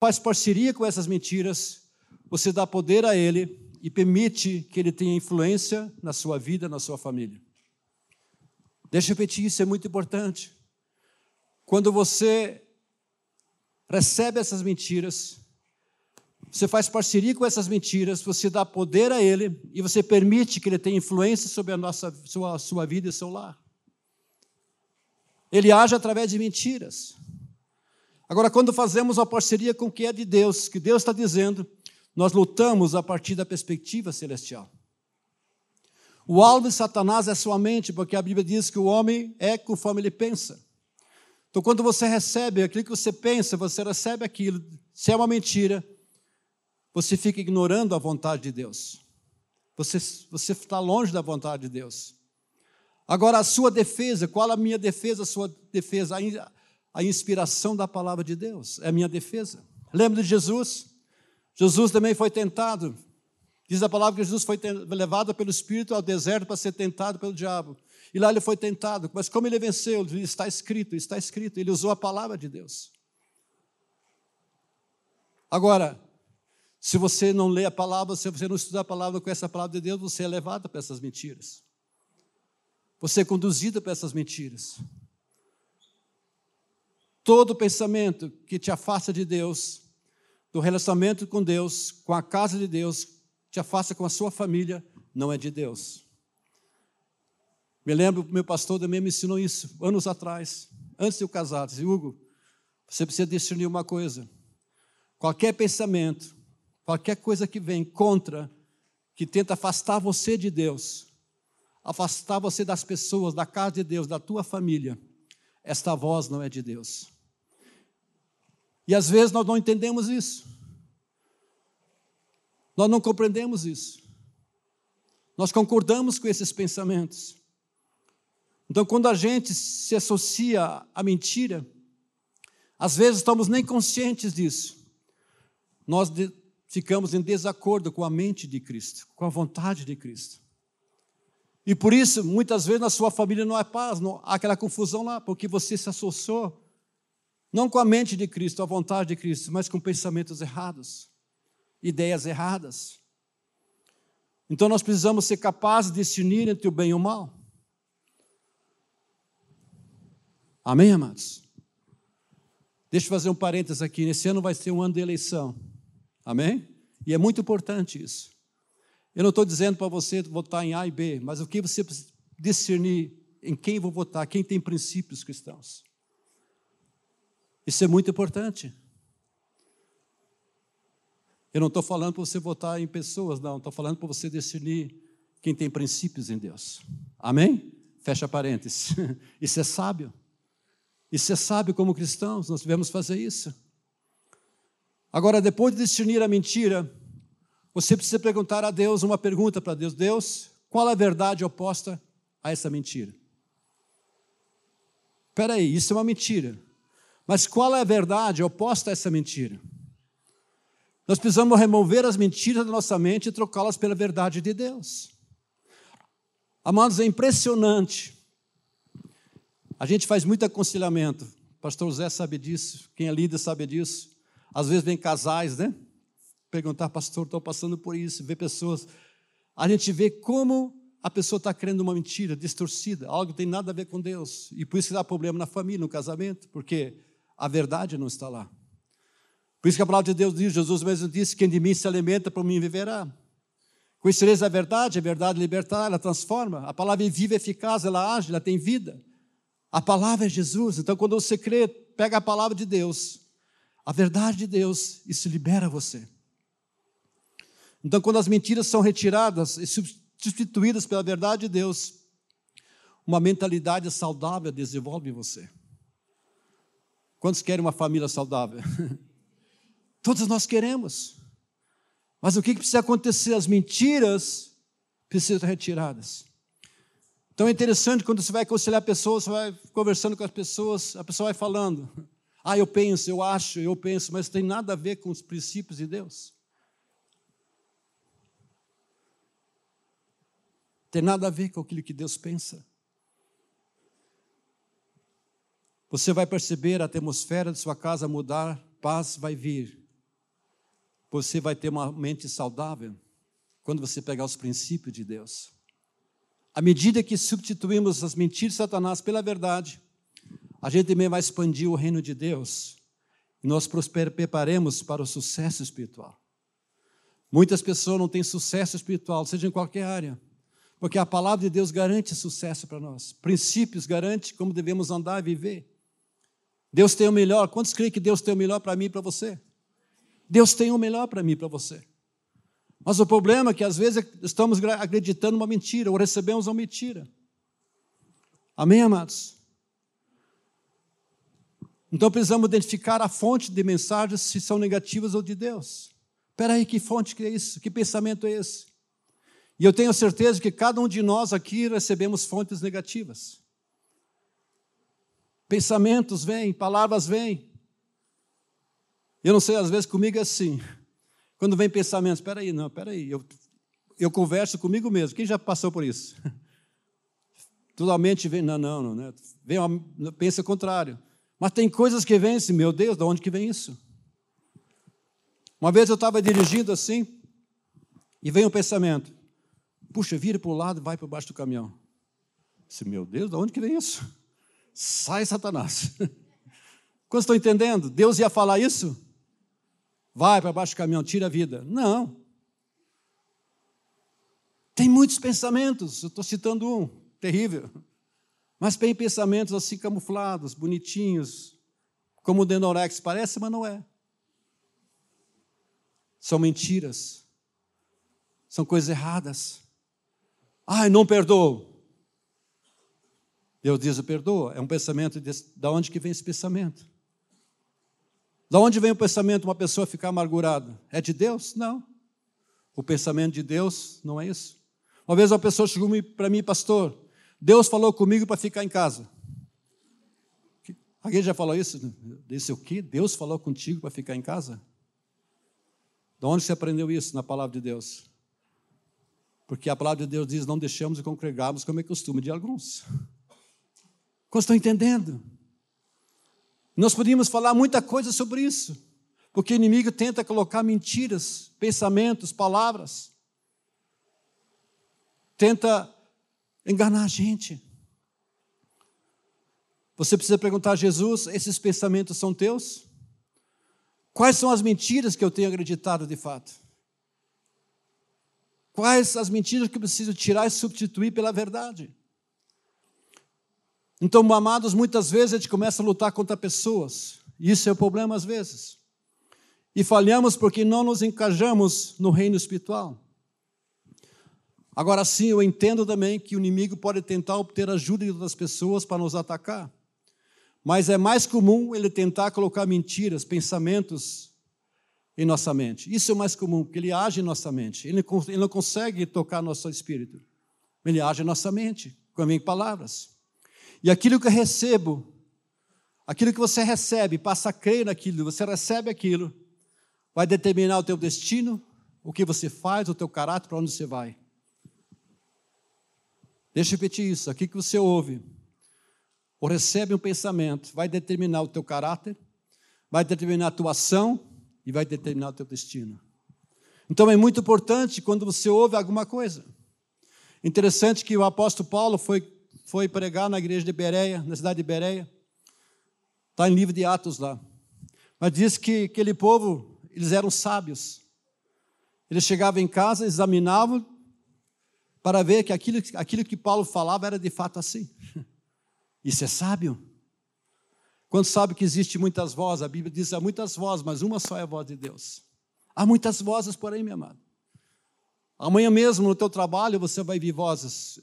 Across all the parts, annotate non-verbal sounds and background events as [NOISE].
faz parceria com essas mentiras, você dá poder a ele e permite que ele tenha influência na sua vida, na sua família. Deixa eu repetir, isso é muito importante. Quando você recebe essas mentiras, você faz parceria com essas mentiras, você dá poder a ele e você permite que ele tenha influência sobre a nossa, sua, sua vida e seu lar. Ele age através de mentiras. Agora, quando fazemos uma parceria com o que é de Deus, que Deus está dizendo, nós lutamos a partir da perspectiva celestial. O alvo de Satanás é sua mente, porque a Bíblia diz que o homem é conforme ele pensa. Então, quando você recebe aquilo que você pensa, você recebe aquilo. Se é uma mentira, você fica ignorando a vontade de Deus. Você, você está longe da vontade de Deus. Agora, a sua defesa, qual a minha defesa, a sua defesa? A, inspiração da palavra de Deus é a minha defesa. Lembra de Jesus? Jesus também foi tentado. Diz a palavra que Jesus foi levado pelo Espírito ao deserto para ser tentado pelo diabo. E lá ele foi tentado, mas como ele venceu? Está escrito, está escrito. Ele usou a palavra de Deus. Agora, se você não lê a palavra, se você não estudar a palavra com essa palavra de Deus, você é levado para essas mentiras. Você é conduzido para essas mentiras. Todo pensamento que te afasta de Deus, do relacionamento com Deus, com a casa de Deus, te afasta com a sua família, não é de Deus. Me lembro, meu pastor também me ensinou isso, anos atrás, antes de eu casar. Disse, Hugo, você precisa discernir uma coisa. Qualquer pensamento qualquer coisa que vem contra, que tenta afastar você de Deus, afastar você das pessoas, da casa de Deus, da tua família, esta voz não é de Deus. E às vezes nós não entendemos isso. Nós não compreendemos isso. Nós concordamos com esses pensamentos. Então, quando a gente se associa à mentira, às vezes estamos nem conscientes disso. Nós ficamos em desacordo com a mente de Cristo, com a vontade de Cristo. E por isso, muitas vezes na sua família não há paz, não, há aquela confusão lá, porque você se associou não com a mente de Cristo, a vontade de Cristo, mas com pensamentos errados, ideias erradas. Então nós precisamos ser capazes de discernir entre o bem e o mal. Amém, amados? Deixa eu fazer um parênteses aqui. Esse ano vai ser um ano de eleição. Amém? E é muito importante isso. Eu não estou dizendo para você votar em A e B, mas o que você discernir em quem vou votar, quem tem princípios cristãos. Isso é muito importante. Eu não estou falando para você votar em pessoas, não. Estou falando para você discernir quem tem princípios em Deus. Amém? Fecha parênteses. [LAUGHS] Isso é sábio. Isso é sábio como cristãos, nós devemos fazer isso. Agora, depois de discernir a mentira, você precisa perguntar a Deus uma pergunta para Deus: Deus, qual é a verdade oposta a essa mentira? Espera aí, isso é uma mentira. Mas qual é a verdade oposta a essa mentira? Nós precisamos remover as mentiras da nossa mente e trocá-las pela verdade de Deus. Amados, é impressionante. A gente faz muito aconselhamento. O pastor José sabe disso, quem é líder sabe disso. Às vezes vem casais, né? Perguntar, pastor, estou passando por isso, ver pessoas. A gente vê como a pessoa está crendo uma mentira distorcida, algo que tem nada a ver com Deus. E por isso que dá problema na família, no casamento, porque a verdade não está lá. Por isso que a palavra de Deus diz, Jesus mesmo disse, quem de mim se alimenta, por mim viverá. Conhecereis a verdade, a verdade libertar, ela transforma. A palavra é viva, eficaz, ela age, ela tem vida. A palavra é Jesus. Então, quando você crê, pega a palavra de Deus a verdade de Deus, isso libera você. Então, quando as mentiras são retiradas e substituídas pela verdade de Deus, uma mentalidade saudável desenvolve em você. Quantos querem uma família saudável? [LAUGHS] Todos nós queremos. Mas o que precisa acontecer? As mentiras precisam ser retiradas. Então é interessante quando você vai aconselhar pessoas, você vai conversando com as pessoas, a pessoa vai falando. Ah, eu penso, eu acho, eu penso, mas tem nada a ver com os princípios de Deus. Tem nada a ver com aquilo que Deus pensa. Você vai perceber a atmosfera de sua casa mudar, paz vai vir, você vai ter uma mente saudável quando você pegar os princípios de Deus. À medida que substituímos as mentiras de Satanás pela verdade, a gente também vai expandir o reino de Deus e nós preparemos para o sucesso espiritual. Muitas pessoas não têm sucesso espiritual, seja em qualquer área, porque a palavra de Deus garante sucesso para nós. Princípios garante como devemos andar e viver. Deus tem o melhor. Quantos creem que Deus tem o melhor para mim e para você? Deus tem o melhor para mim e para você. Mas o problema é que às vezes estamos acreditando uma mentira ou recebemos uma mentira. Amém, amados? Então precisamos identificar a fonte de mensagens se são negativas ou de Deus. Espera aí, que fonte que é isso? Que pensamento é esse? E eu tenho certeza que cada um de nós aqui recebemos fontes negativas. Pensamentos vêm, palavras vêm. Eu não sei, às vezes comigo é assim. Quando vem pensamentos, espera aí, não, espera aí. Eu, eu converso comigo mesmo. Quem já passou por isso? [LAUGHS] Toda a mente vem, não, não, não. Né? Vem pensa o contrário. Mas tem coisas que vêm assim, meu Deus, de onde que vem isso? Uma vez eu estava dirigindo assim, e veio um pensamento. Puxa, vira para o lado e vai para baixo do caminhão. disse, meu Deus, de onde que vem isso? Sai, Satanás. [LAUGHS] Quando estão entendendo? Deus ia falar isso? Vai para baixo do caminhão, tira a vida. Não. Tem muitos pensamentos, eu estou citando um, terrível. Mas tem pensamentos assim camuflados, bonitinhos, como o Denorex parece, mas não é. São mentiras. São coisas erradas. Ai, não perdoo. Deus diz, eu perdoo. É um pensamento, de, da onde que vem esse pensamento? Da onde vem o pensamento de uma pessoa ficar amargurada? É de Deus? Não. O pensamento de Deus não é isso. Uma vez uma pessoa chegou para mim, pastor, Deus falou comigo para ficar em casa. Alguém já falou isso? Disse o quê? Deus falou contigo para ficar em casa? De onde você aprendeu isso na palavra de Deus? Porque a palavra de Deus diz: não deixamos de congregarmos como é costume de alguns. Como estão entendendo? Nós podíamos falar muita coisa sobre isso, porque o inimigo tenta colocar mentiras, pensamentos, palavras, tenta enganar a gente. Você precisa perguntar a Jesus: esses pensamentos são teus? Quais são as mentiras que eu tenho acreditado de fato? Quais as mentiras que eu preciso tirar e substituir pela verdade? Então, amados, muitas vezes a gente começa a lutar contra pessoas, e isso é o problema às vezes. E falhamos porque não nos encajamos no reino espiritual. Agora sim, eu entendo também que o inimigo pode tentar obter ajuda de outras pessoas para nos atacar. Mas é mais comum ele tentar colocar mentiras, pensamentos em nossa mente. Isso é mais comum, porque ele age em nossa mente. Ele, não consegue tocar nosso espírito. Ele age em nossa mente, com as minhas palavras. E aquilo que eu recebo, aquilo que você recebe, passa a crer naquilo, você recebe aquilo, vai determinar o teu destino, o que você faz, o teu caráter, para onde você vai. Deixa eu repetir isso. Aqui que você ouve ou recebe um pensamento, vai determinar o teu caráter, vai determinar a tua ação e vai determinar o teu destino. Então é muito importante quando você ouve alguma coisa. Interessante que o apóstolo Paulo foi, foi pregar na igreja de Bereia, na cidade de Bereia. Está em livro de Atos lá. Mas diz que aquele povo, eles eram sábios. Eles chegavam em casa, examinavam para ver que aquilo, aquilo que Paulo falava era de fato assim. [LAUGHS] Isso é sábio. Quando sabe que existe muitas vozes, a Bíblia diz há muitas vozes, mas uma só é a voz de Deus. Há muitas vozes por aí, meu amado. Amanhã mesmo no teu trabalho você vai ouvir vozes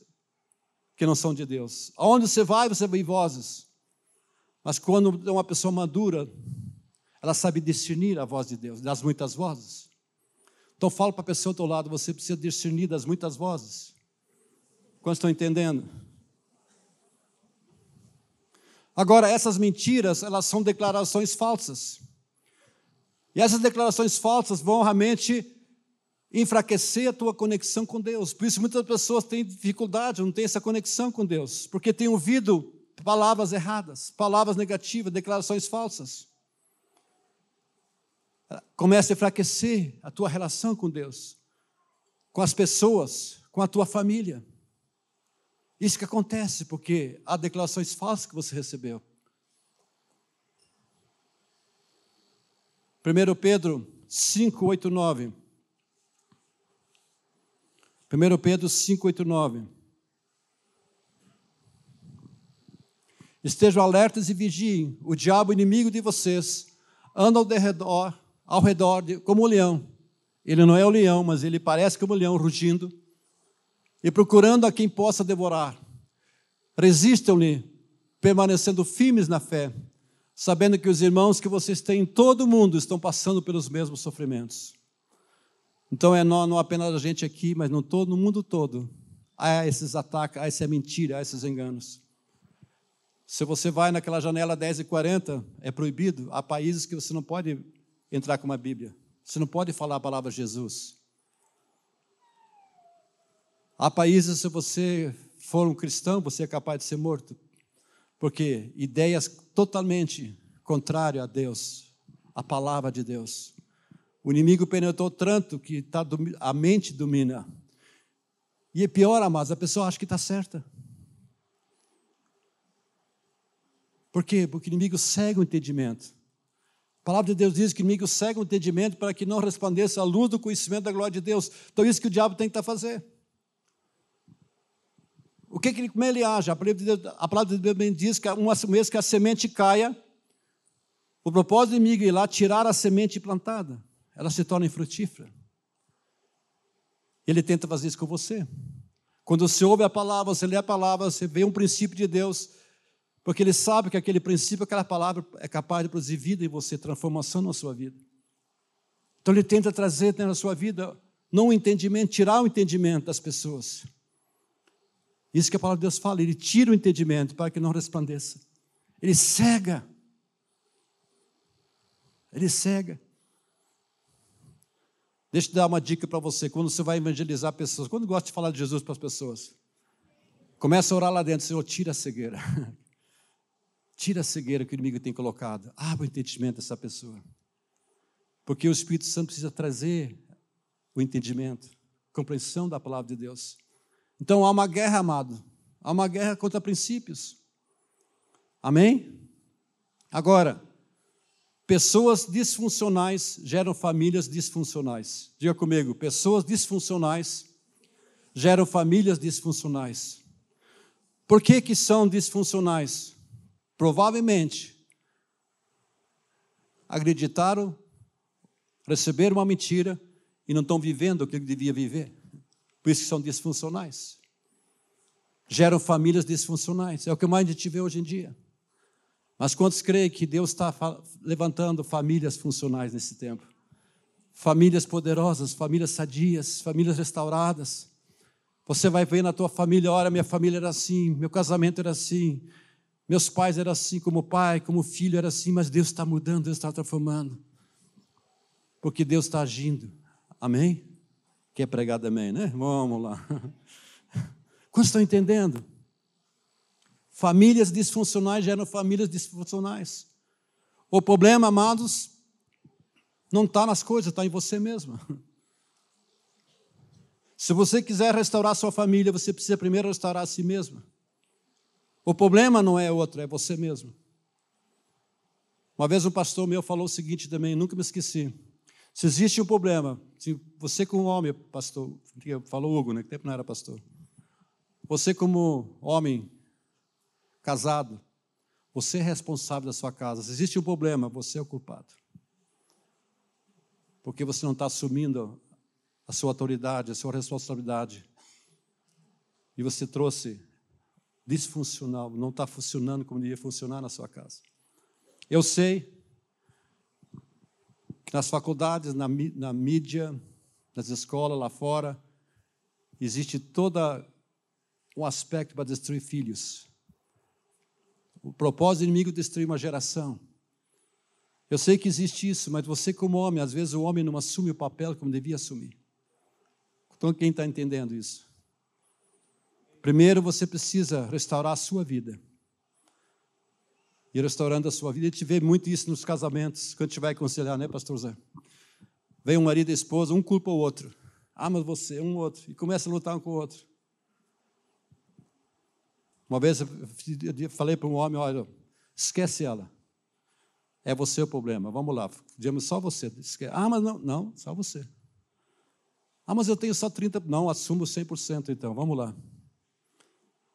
que não são de Deus. Aonde você vai, você vai ouvir vozes. Mas quando é uma pessoa madura, ela sabe discernir a voz de Deus, das muitas vozes. Então fala para a pessoa do teu lado, você precisa discernir das muitas vozes. Quantos estão entendendo? Agora, essas mentiras, elas são declarações falsas. E essas declarações falsas vão realmente enfraquecer a tua conexão com Deus. Por isso muitas pessoas têm dificuldade, não têm essa conexão com Deus, porque têm ouvido palavras erradas, palavras negativas, declarações falsas. Começa a enfraquecer a tua relação com Deus, com as pessoas, com a tua família. Isso que acontece porque há declarações falsas que você recebeu. 1 Pedro 5, 8, 9. 1 Pedro 5, 8, 9. Estejam alertas e vigiem. O diabo, inimigo de vocês, anda ao redor, ao redor de, como um leão. Ele não é o leão, mas ele parece como um leão rugindo e procurando a quem possa devorar. Resistam-lhe, permanecendo firmes na fé, sabendo que os irmãos que vocês têm em todo o mundo estão passando pelos mesmos sofrimentos. Então é não, não apenas a gente aqui, mas no, todo, no mundo todo. Há esses ataques, há essa mentira, há esses enganos. Se você vai naquela janela 10 e 40, é proibido. Há países que você não pode entrar com uma Bíblia. Você não pode falar a palavra Jesus. Há países, se você for um cristão, você é capaz de ser morto. Porque ideias totalmente contrárias a Deus, a palavra de Deus. O inimigo penetrou tanto que tá, a mente domina. E é pior, amados, a pessoa acha que está certa. Por quê? Porque o inimigo cega o entendimento. A palavra de Deus diz que o inimigo cega o entendimento para que não resplandeça a luz do conhecimento da glória de Deus. Então, isso que o diabo tem que estar tá fazendo. O que, como ele age? A palavra de Deus, diz que uma vez que a semente caia, o propósito do inimigo é ir lá tirar a semente plantada. Ela se torna infrutífera. Ele tenta fazer isso com você. Quando você ouve a palavra, você lê a palavra, você vê um princípio de Deus, porque ele sabe que aquele princípio, aquela palavra é capaz de produzir vida em você, transformação na sua vida. Então ele tenta trazer na sua vida não o entendimento, tirar o entendimento das pessoas. Isso que a palavra de Deus fala, ele tira o entendimento para que não resplandeça. Ele cega. Ele cega. Deixa eu dar uma dica para você, quando você vai evangelizar pessoas, quando gosta de falar de Jesus para as pessoas, começa a orar lá dentro, Senhor, tira a cegueira. [LAUGHS] Tira a cegueira que o inimigo tem colocado. Abra o entendimento dessa pessoa. Porque o Espírito Santo precisa trazer o entendimento, compreensão da palavra de Deus. Então há uma guerra, amado. Há uma guerra contra princípios. Amém? Agora, pessoas disfuncionais geram famílias disfuncionais. Diga comigo, pessoas disfuncionais geram famílias disfuncionais. Por que que são disfuncionais? provavelmente acreditaram, receberam uma mentira e não estão vivendo o que devia viver. Por isso que são disfuncionais. Geram famílias disfuncionais. É o que mais a gente vê hoje em dia. Mas quantos creem que Deus está levantando famílias funcionais nesse tempo? Famílias poderosas, famílias sadias, famílias restauradas. Você vai ver na tua família, olha, minha família era assim, meu casamento era assim, meus pais eram assim, como pai, como filho era assim, mas Deus está mudando, Deus está transformando. Porque Deus está agindo. Amém? Quer pregar também, né? Vamos lá. [LAUGHS] Quantos estão entendendo? Famílias disfuncionais geram famílias disfuncionais. O problema, amados, não está nas coisas, está em você mesmo. [LAUGHS] Se você quiser restaurar sua família, você precisa primeiro restaurar a si mesmo. O problema não é outro, é você mesmo. Uma vez um pastor meu falou o seguinte também, nunca me esqueci. Se existe um problema, se você como homem, pastor, falou Hugo, né, que tempo não era pastor. Você como homem casado, você é responsável da sua casa. Se existe um problema, você é o culpado. Porque você não está assumindo a sua autoridade, a sua responsabilidade. E você trouxe disfuncional, não está funcionando como devia funcionar na sua casa. Eu sei nas faculdades, na, na mídia, nas escolas lá fora, existe todo um aspecto para destruir filhos. O propósito do inimigo é destruir uma geração. Eu sei que existe isso, mas você, como homem, às vezes o homem não assume o papel como devia assumir. Então, quem está entendendo isso? Primeiro você precisa restaurar a sua vida. E restaurando a sua vida. A gente vê muito isso nos casamentos, quando a gente vai aconselhar, né, pastor Zé? Vem um marido e esposa, um culpa o outro. Mas você, um outro. E começa a lutar um com o outro. Uma vez eu falei para um homem: olha, esquece ela. É você o problema. Vamos lá. Dizemos só você. Ah, mas não, não, só você. Ah, mas eu tenho só 30%. Não, assumo 100% então. Vamos lá.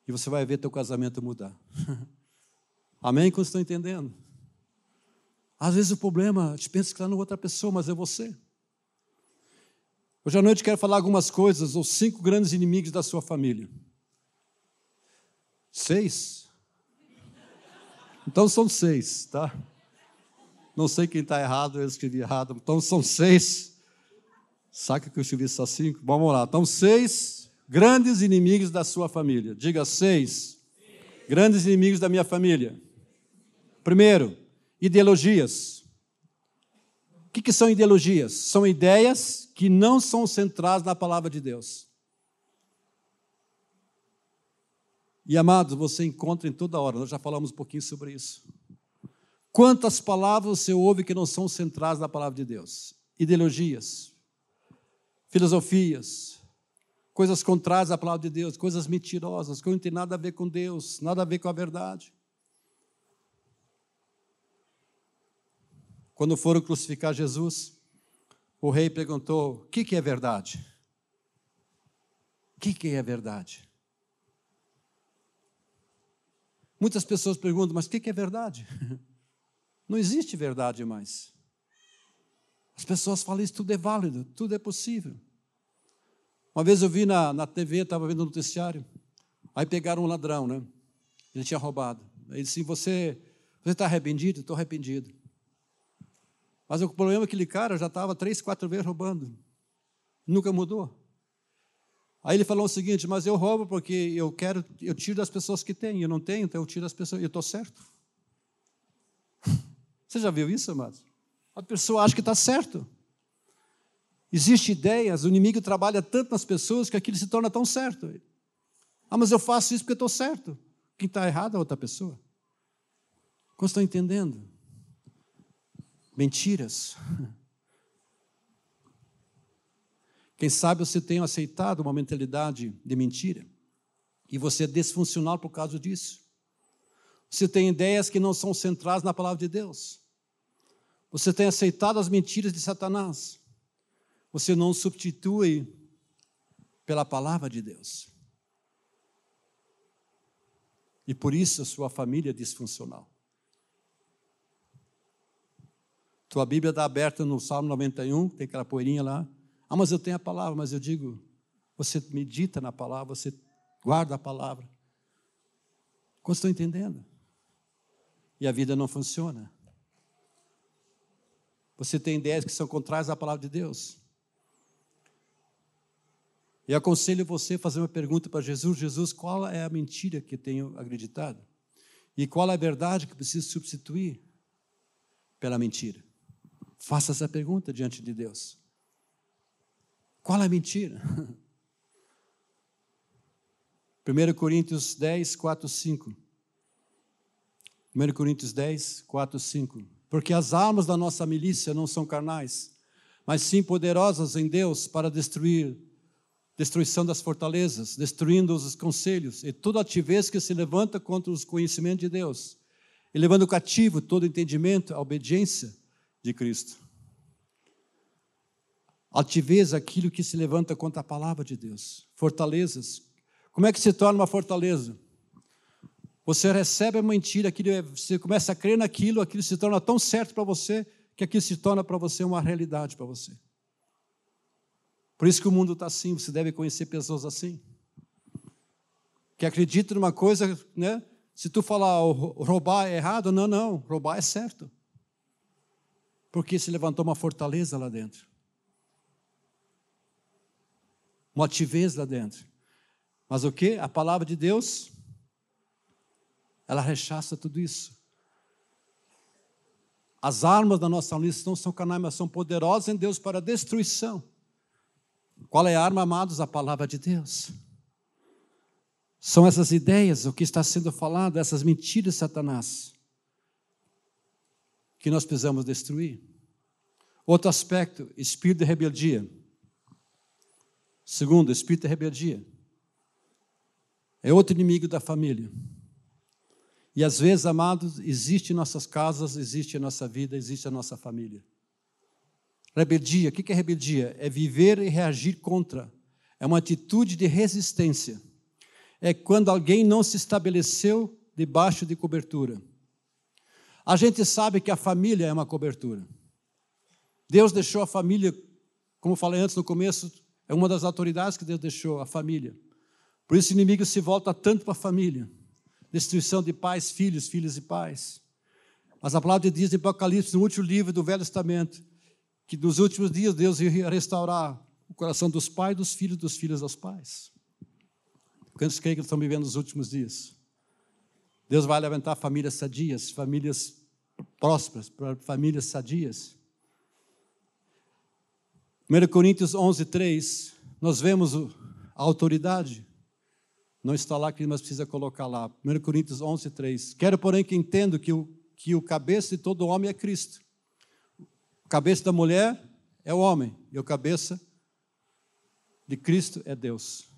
E você vai ver teu casamento mudar. [LAUGHS] Amém? Como estão entendendo? Às vezes o problema, a gente pensa que está na outra pessoa, mas é você. Hoje à noite quero falar algumas coisas, os cinco grandes inimigos da sua família. Seis? Então são seis, tá? Não sei quem está errado, eu escrevi errado. Então são seis. Saca que eu escrevi só cinco? Vamos lá. Então, seis grandes inimigos da sua família. Diga seis. Grandes inimigos da minha família. Primeiro, ideologias. O que, que são ideologias? São ideias que não são centradas na palavra de Deus. E amados, você encontra em toda hora, nós já falamos um pouquinho sobre isso. Quantas palavras você ouve que não são centradas na palavra de Deus? Ideologias, filosofias, coisas contrárias à palavra de Deus, coisas mentirosas, que não tem nada a ver com Deus, nada a ver com a verdade. Quando foram crucificar Jesus, o rei perguntou: o que, que é verdade? O que, que é verdade? Muitas pessoas perguntam, mas o que é verdade? [LAUGHS] Não existe verdade mais. As pessoas falam isso, tudo é válido, tudo é possível. Uma vez eu vi na, na TV, estava vendo o noticiário, aí pegaram um ladrão, né? Ele tinha roubado. Ele disse, você está arrependido? Estou arrependido. Mas o problema é que aquele cara já estava três, quatro vezes roubando. Nunca mudou. Aí ele falou o seguinte: Mas eu roubo porque eu quero, eu tiro das pessoas que têm, eu não tenho, então eu tiro das pessoas, eu estou certo. [LAUGHS] Você já viu isso, amados? A pessoa acha que está certo. Existem ideias, o inimigo trabalha tanto nas pessoas que aquilo se torna tão certo. Ah, mas eu faço isso porque estou certo. Quem está errado é outra pessoa. Como estão entendendo? Mentiras. [LAUGHS] Quem sabe você tem aceitado uma mentalidade de mentira e você é desfuncional por causa disso. Você tem ideias que não são centradas na palavra de Deus. Você tem aceitado as mentiras de Satanás. Você não substitui pela palavra de Deus. E por isso a sua família é disfuncional. Tua Bíblia está aberta no Salmo 91, tem aquela poeirinha lá. Ah, mas eu tenho a palavra, mas eu digo, você medita na palavra, você guarda a palavra. Como estão entendendo? E a vida não funciona. Você tem ideias que são contrárias à palavra de Deus. E aconselho você a fazer uma pergunta para Jesus: Jesus, qual é a mentira que tenho acreditado? E qual é a verdade que preciso substituir pela mentira? Faça essa pergunta diante de Deus. Qual é a mentira? [LAUGHS] 1 Coríntios 10, 4, 5. 1 Coríntios 10, 4, 5. Porque as armas da nossa milícia não são carnais, mas sim poderosas em Deus para destruir destruição das fortalezas, destruindo os conselhos e toda ativez que se levanta contra os conhecimentos de Deus, e levando cativo todo entendimento à obediência de Cristo. Altivez, aquilo que se levanta contra a palavra de Deus. Fortalezas. Como é que se torna uma fortaleza? Você recebe a mentira, aquilo, é, você começa a crer naquilo, aquilo se torna tão certo para você, que aquilo se torna para você uma realidade para você. Por isso que o mundo está assim, você deve conhecer pessoas assim. Que acreditam numa coisa, né? Se tu falar roubar é errado, não, não, roubar é certo. Porque se levantou uma fortaleza lá dentro uma altivez lá dentro. Mas o que? A palavra de Deus, ela rechaça tudo isso. As armas da nossa luta não são canais, mas são poderosas em Deus para destruição. Qual é a arma, amados? A palavra de Deus. São essas ideias, o que está sendo falado, essas mentiras de Satanás, que nós precisamos destruir. Outro aspecto, espírito de rebeldia. Segundo, espírito de rebeldia. É outro inimigo da família. E às vezes, amados, existe em nossas casas, existe em nossa vida, existe na nossa família. Rebeldia, o que é rebeldia? É viver e reagir contra. É uma atitude de resistência. É quando alguém não se estabeleceu debaixo de cobertura. A gente sabe que a família é uma cobertura. Deus deixou a família, como falei antes no começo, é uma das autoridades que Deus deixou, a família. Por isso o inimigo se volta tanto para a família. Destruição de pais, filhos, filhos e pais. Mas a palavra diz em Apocalipse, no último livro do Velho Testamento, que nos últimos dias Deus ia restaurar o coração dos pais, dos filhos, dos filhos aos pais. Quantos creem que estão vivendo nos últimos dias? Deus vai levantar famílias sadias, famílias prósperas, famílias sadias. 1 Coríntios 11, 3, nós vemos a autoridade. Não está lá, mas precisa colocar lá. 1 Coríntios 11, 3. Quero, porém, que entendo que o, que o cabeça de todo homem é Cristo. O cabeça da mulher é o homem, e o cabeça de Cristo é Deus.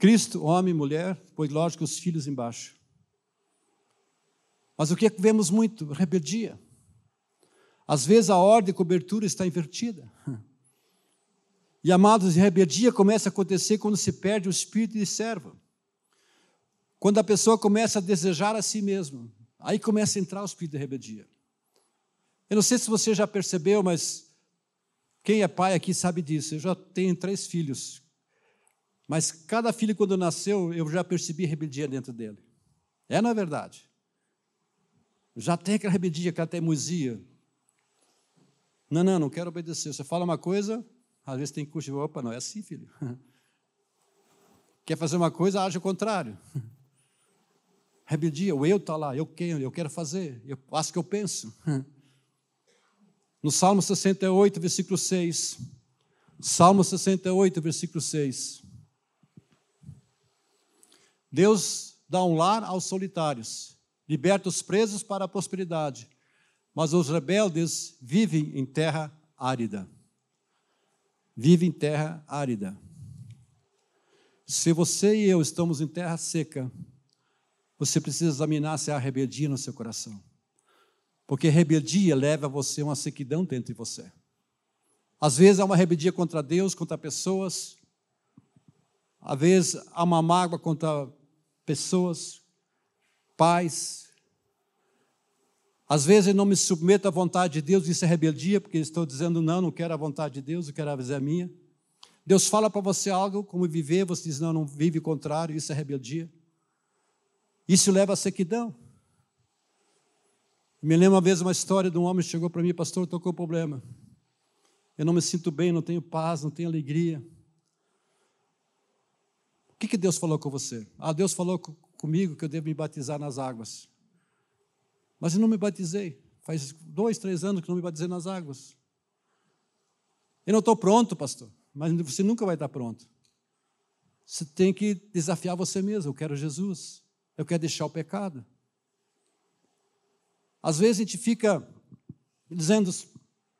Cristo, homem, mulher, pois lógico os filhos embaixo. Mas o que, é que vemos muito? Rebeldia. Às vezes a ordem de cobertura está invertida. E amados, rebeldia começa a acontecer quando se perde o espírito de servo. Quando a pessoa começa a desejar a si mesmo, aí começa a entrar o espírito de rebeldia. Eu não sei se você já percebeu, mas quem é pai aqui sabe disso. Eu já tenho três filhos. Mas cada filho, quando nasceu, eu já percebi rebeldia dentro dele. É, na é verdade. Já tem aquela rebeldia, aquela teimosia. Não, não, não quero obedecer. Você fala uma coisa, às vezes tem que curtir. Opa, não é assim, filho. [LAUGHS] Quer fazer uma coisa, age ao contrário. [LAUGHS] Rebeldia, o eu está lá, eu quero, eu quero fazer, eu faço o que eu penso. [LAUGHS] No Salmo 68, versículo 6. Salmo 68, versículo 6. Deus dá um lar aos solitários, liberta os presos para a prosperidade, mas os rebeldes vivem em terra árida. Vive em terra árida. Se você e eu estamos em terra seca, você precisa examinar se há rebeldia no seu coração. Porque rebeldia leva você a uma sequidão dentro de você. Às vezes há uma rebeldia contra Deus, contra pessoas. Às vezes há uma mágoa contra pessoas, pais. Às vezes eu não me submeto à vontade de Deus, isso é rebeldia, porque estou dizendo não, não quero a vontade de Deus, eu quero a minha. Deus fala para você algo, como viver, você diz não, não vive o contrário, isso é rebeldia. Isso leva à sequidão. Me lembro uma vez uma história de um homem que chegou para mim, pastor, estou com um problema. Eu não me sinto bem, não tenho paz, não tenho alegria. Que, que Deus falou com você? Ah, Deus falou comigo que eu devo me batizar nas águas. Mas eu não me batizei. Faz dois, três anos que não me batizei nas águas. Eu não estou pronto, pastor. Mas você nunca vai estar pronto. Você tem que desafiar você mesmo. Eu quero Jesus. Eu quero deixar o pecado. Às vezes a gente fica dizendo,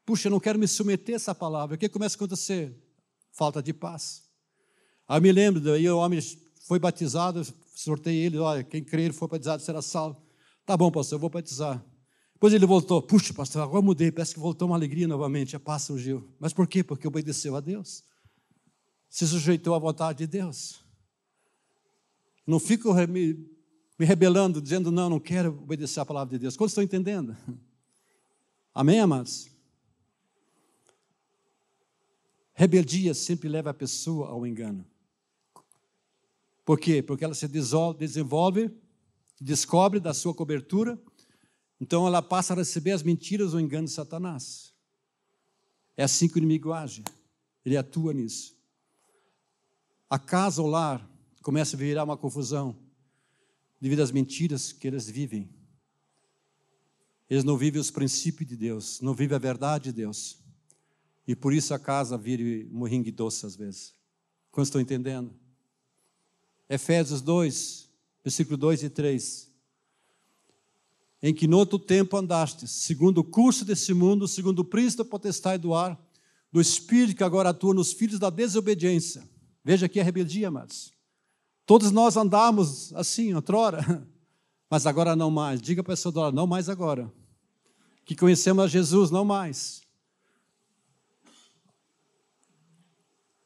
puxa, eu não quero me submeter a essa palavra. O que começa a acontecer? Falta de paz. Aí eu me lembro, daí o homem foi batizado, sortei ele, olha, quem crer foi batizado será salvo. Tá bom, pastor, eu vou batizar. Depois ele voltou, puxa, pastor, agora mudei, parece que voltou uma alegria novamente, a paz surgiu. Mas por quê? Porque obedeceu a Deus. Se sujeitou à vontade de Deus. Não fico me me rebelando, dizendo, não, não quero obedecer a palavra de Deus. Quantos estão entendendo? Amém, amados? Rebeldia sempre leva a pessoa ao engano. Por quê? Porque ela se desenvolve, descobre da sua cobertura, então ela passa a receber as mentiras ou engano de Satanás. É assim que o inimigo age. Ele atua nisso. A casa, o lar, começa a virar uma confusão devido às mentiras que eles vivem. Eles não vivem os princípios de Deus, não vivem a verdade de Deus. E por isso a casa vira um ringue doce às vezes. Quando estão entendendo? Efésios 2, versículo 2 e 3. em que no outro tempo andaste, segundo o curso desse mundo, segundo o príncipe da potestade do ar, do espírito que agora atua nos filhos da desobediência. Veja aqui a rebeldia, amados. Todos nós andamos assim, outrora, [LAUGHS] mas agora não mais. Diga para a pessoa não mais agora. Que conhecemos a Jesus, não mais.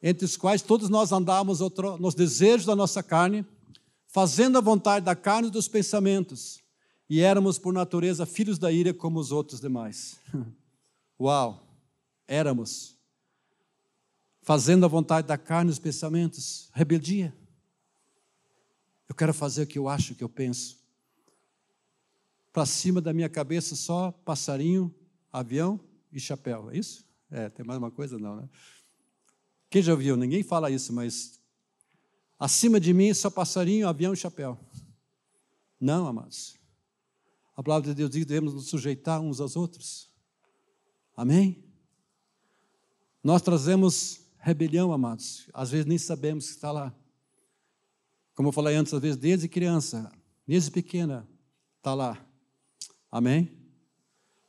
Entre os quais todos nós andamos nos desejos da nossa carne, fazendo a vontade da carne e dos pensamentos, e éramos por natureza filhos da ira como os outros demais. [LAUGHS] Uau! Éramos. Fazendo a vontade da carne e dos pensamentos, rebeldia. Eu quero fazer o que eu acho, o que eu penso. Para cima da minha cabeça só passarinho, avião e chapéu. É isso? É, tem mais uma coisa? Não, né? Quem já ouviu? Ninguém fala isso, mas Acima de mim só passarinho, avião e chapéu. Não, amados. A palavra de Deus diz que devemos nos sujeitar uns aos outros. Amém? Nós trazemos rebelião, amados. Às vezes nem sabemos que está lá. Como eu falei antes, às vezes desde criança, desde pequena, está lá. Amém?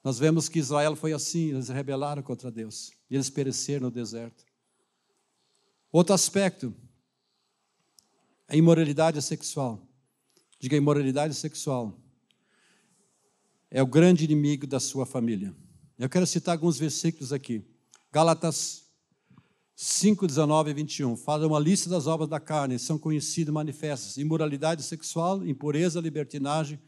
Nós vemos que Israel foi assim, eles rebelaram contra Deus. E eles pereceram no deserto. Outro aspecto, a imoralidade sexual. Diga imoralidade sexual. É o grande inimigo da sua família. Eu quero citar alguns versículos aqui. Gálatas 5, 19 e 21. Fala uma lista das obras da carne, são conhecidas manifestas: imoralidade sexual, impureza, libertinagem.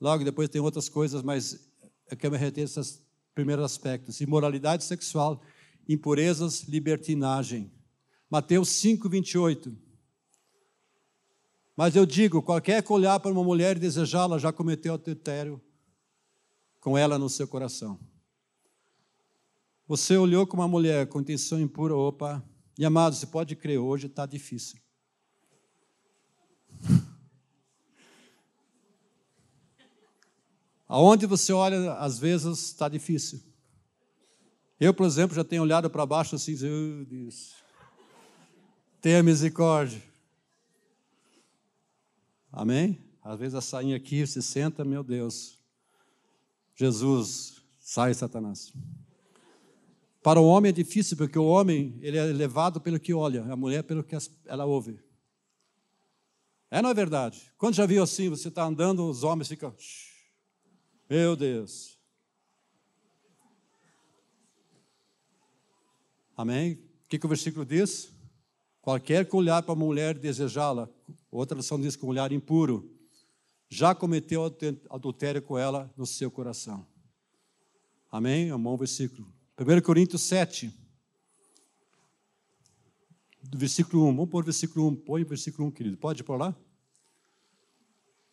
Logo depois tem outras coisas, mas eu quero me reter esses primeiros aspectos: imoralidade sexual, impurezas, libertinagem. Mateus 5, 28. Mas eu digo: qualquer que olhar para uma mulher e desejá-la já cometeu adultério com ela no seu coração. Você olhou com uma mulher com intenção impura, opa, e amado, você pode crer, hoje está difícil. [LAUGHS] Aonde você olha, às vezes está difícil. Eu, por exemplo, já tenho olhado para baixo assim, oh, Deus, tenha misericórdia. Amém? Às vezes a sainha aqui se senta, meu Deus. Jesus, sai Satanás. Para o homem é difícil, porque o homem ele é levado pelo que olha, a mulher pelo que ela ouve. É, não é verdade? Quando já viu assim, você está andando, os homens ficam. Meu Deus. Ademém? O que, que o versículo diz? Qualquer que olhar para a mulher desejá-la, outra tradução diz com olhar impuro, já cometeu adultério com ela no seu coração. Amém? É um bom versículo. 1 Coríntios 7, do versículo 1. Vamos pôr o versículo 1. Põe o versículo 1, querido. Pode pôr lá?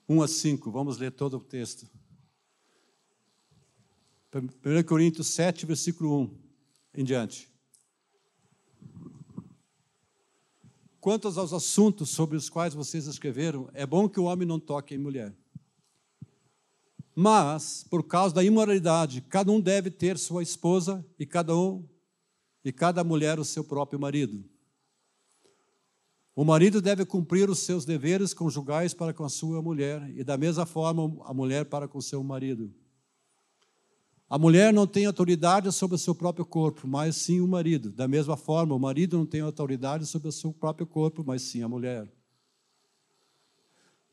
1 a 5. Vamos ler todo o texto. 1 Coríntios 7, versículo 1 em diante. Quanto aos assuntos sobre os quais vocês escreveram, é bom que o homem não toque em mulher. Mas, por causa da imoralidade, cada um deve ter sua esposa e cada um e cada mulher o seu próprio marido. O marido deve cumprir os seus deveres conjugais para com a sua mulher e da mesma forma a mulher para com o seu marido. A mulher não tem autoridade sobre o seu próprio corpo, mas sim o marido. Da mesma forma, o marido não tem autoridade sobre o seu próprio corpo, mas sim a mulher.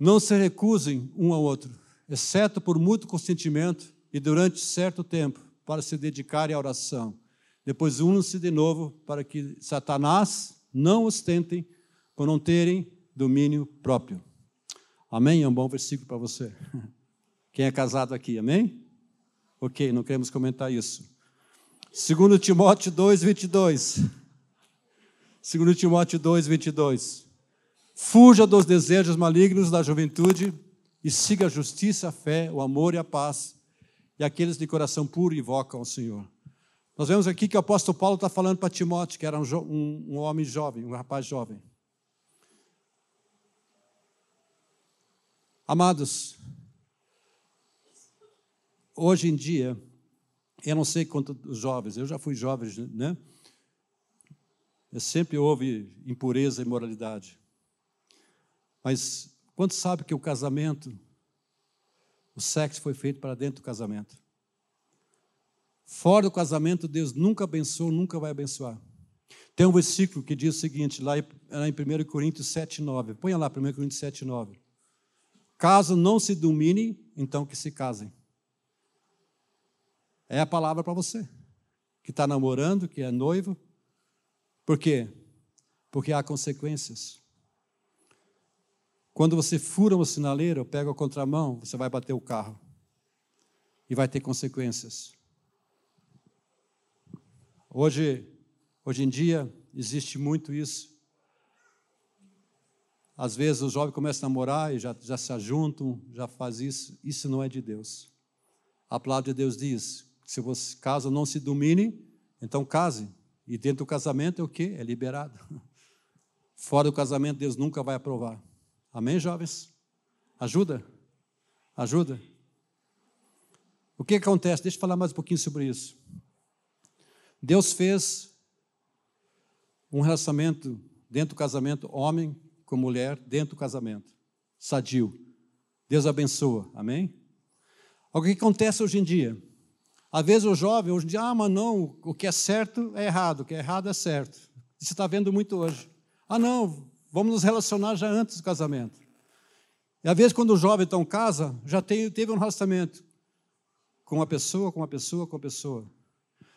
Não se recusem um ao outro, exceto por mútuo consentimento e durante certo tempo, para se dedicarem à oração. Depois unam-se de novo para que Satanás não os tentem por não terem domínio próprio. Amém? É um bom versículo para você. [LAUGHS] Quem é casado aqui, amém? Ok, não queremos comentar isso. 2 Timóteo 2, 22. 2 Timóteo 2, 22. Fuja dos desejos malignos da juventude e siga a justiça, a fé, o amor e a paz, e aqueles de coração puro invocam o Senhor. Nós vemos aqui que o apóstolo Paulo está falando para Timóteo, que era um, um, um homem jovem, um rapaz jovem. Amados, hoje em dia, eu não sei quanto os jovens, eu já fui jovem, né? Sempre houve impureza e imoralidade. Mas quanto sabe que o casamento O sexo foi feito para dentro do casamento. Fora do casamento, Deus nunca abençoou, nunca vai abençoar. Tem um versículo que diz o seguinte, lá em 1 Coríntios 7, 9. Põe lá, 1 Coríntios 7, 9. Caso não se dominem, então que se casem. É a palavra para você, que está namorando, que é noivo. Por quê? Porque há consequências. Quando você fura uma sinaleira, ou pega a contramão, você vai bater o carro. E vai ter consequências. Hoje, hoje em dia, existe muito isso. Às vezes o jovem começa a namorar e já, já se ajuntam, já faz isso. Isso não é de Deus. A palavra de Deus diz: se você caso não se domine, então case. E dentro do casamento é o quê? É liberado. [LAUGHS] Fora do casamento, Deus nunca vai aprovar. Amém, jovens? Ajuda? Ajuda? O que acontece? Deixa eu falar mais um pouquinho sobre isso. Deus fez um relacionamento dentro do casamento, homem com mulher dentro do casamento. Sadio. Deus abençoa. Amém? O que acontece hoje em dia? Às vezes o jovem, hoje em dia, ah, mas não, o que é certo é errado, o que é errado é certo. Você está vendo muito hoje. Ah, não, vamos nos relacionar já antes do casamento. E às vezes, quando o jovem então casa, já tem, teve um relacionamento com uma pessoa, com uma pessoa, com uma pessoa.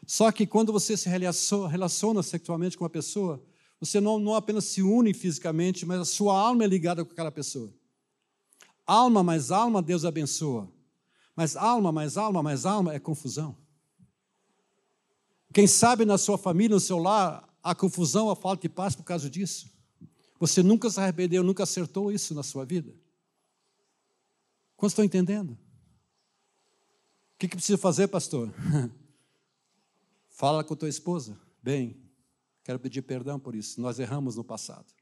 Só que quando você se relaciona sexualmente com uma pessoa, você não, não apenas se une fisicamente, mas a sua alma é ligada com aquela pessoa. Alma mais alma, Deus abençoa. Mas alma mais alma mais alma é confusão. Quem sabe na sua família, no seu lar, a confusão, a falta de paz por causa disso. Você nunca se arrependeu, nunca acertou isso na sua vida. Quantos estão entendendo? O que, que precisa fazer, pastor? [LAUGHS] Fala com tua esposa. Bem, Quero pedir perdão por isso. Nós erramos no passado.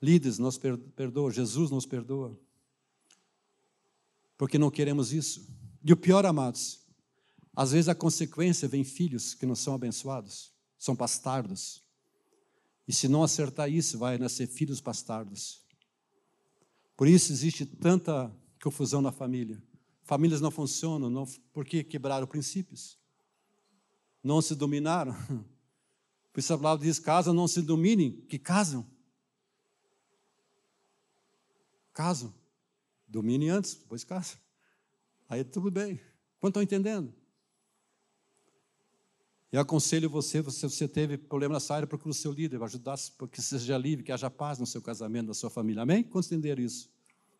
Líderes, nos perdoa. Jesus nos perdoa. Porque não queremos isso. E o pior, amados, às vezes a consequência vem filhos que não são abençoados, são bastardos. E se não acertar isso, vai nascer filhos bastardos. Por isso existe tanta confusão na família. Famílias não funcionam não, porque quebraram princípios. Não se dominaram. [LAUGHS] Por isso a palavra diz: casam, não se dominem, que casam. Casam. Domine antes, depois casam. Aí tudo bem. Quanto estão entendendo? Eu aconselho você, se você teve problema nessa área, procure o seu líder, ajudar para que seja livre, que haja paz no seu casamento, na sua família. Amém? Quantos entenderam isso?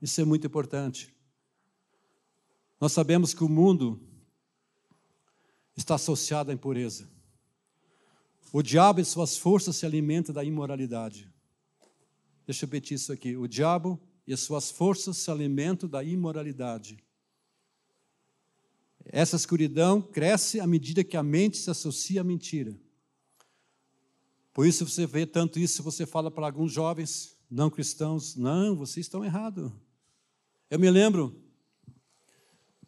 Isso é muito importante. Nós sabemos que o mundo está associado à impureza. O diabo e suas forças se alimentam da imoralidade. Deixa eu repetir isso aqui. O diabo e as suas forças se alimentam da imoralidade. Essa escuridão cresce à medida que a mente se associa à mentira. Por isso você vê tanto isso, você fala para alguns jovens não cristãos, não, vocês estão errados. Eu me lembro,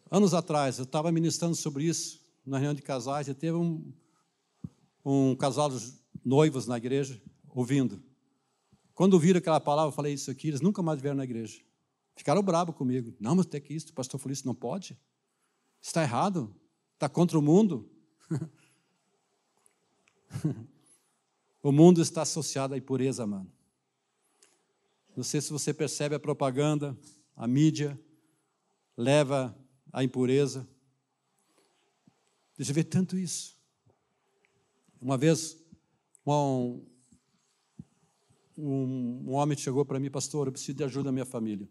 anos atrás, eu estava ministrando sobre isso, na reunião de casais, e teve um, um casal de noivos na igreja, ouvindo. Quando viram aquela palavra, eu falei isso aqui, eles nunca mais vieram na igreja. Ficaram bravos comigo. Não, mas tem que isso, o pastor falou isso, não pode. Está errado. Está contra o mundo. [LAUGHS] o mundo está associado à impureza, mano. Não sei se você percebe a propaganda, a mídia leva à impureza. Deixa eu ver tanto isso. Uma vez, um, um, um homem chegou para mim, pastor, eu preciso de ajuda da minha família.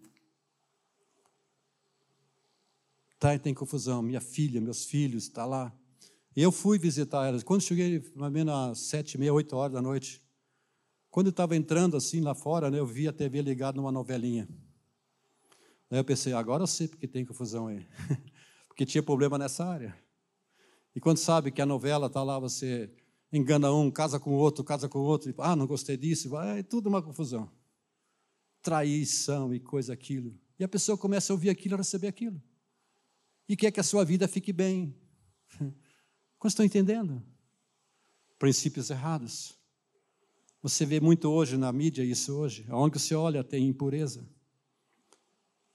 Tá, tem confusão, minha filha, meus filhos, está lá. Eu fui visitar elas. Quando cheguei, mais ou menos às sete, meia, oito horas da noite, quando eu estava entrando assim lá fora, né, eu vi a TV ligada numa novelinha. Daí eu pensei, agora eu sei porque tem confusão aí. [LAUGHS] porque tinha problema nessa área. E quando sabe que a novela está lá, você engana um, casa com o outro, casa com o outro, ah, não gostei disso, é tudo uma confusão. Traição e coisa aquilo. E a pessoa começa a ouvir aquilo, a receber aquilo. E quer que a sua vida fique bem. [LAUGHS] Quando estão entendendo? Princípios errados. Você vê muito hoje na mídia isso hoje. Onde você olha tem impureza.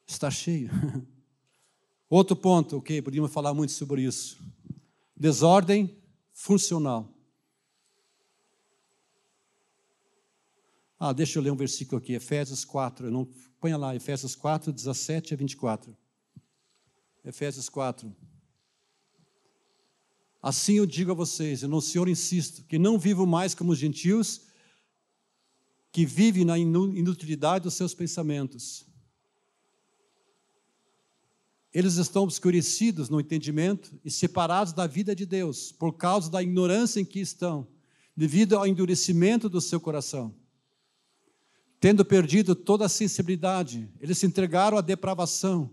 Está cheio. [LAUGHS] Outro ponto, ok, podíamos falar muito sobre isso. Desordem funcional. Ah, deixa eu ler um versículo aqui, Efésios 4. Não, ponha lá, Efésios 4, 17 a 24. Efésios 4. Assim eu digo a vocês, e no Senhor insisto, que não vivo mais como os gentios, que vivem na inutilidade dos seus pensamentos. Eles estão obscurecidos no entendimento e separados da vida de Deus, por causa da ignorância em que estão, devido ao endurecimento do seu coração. Tendo perdido toda a sensibilidade, eles se entregaram à depravação,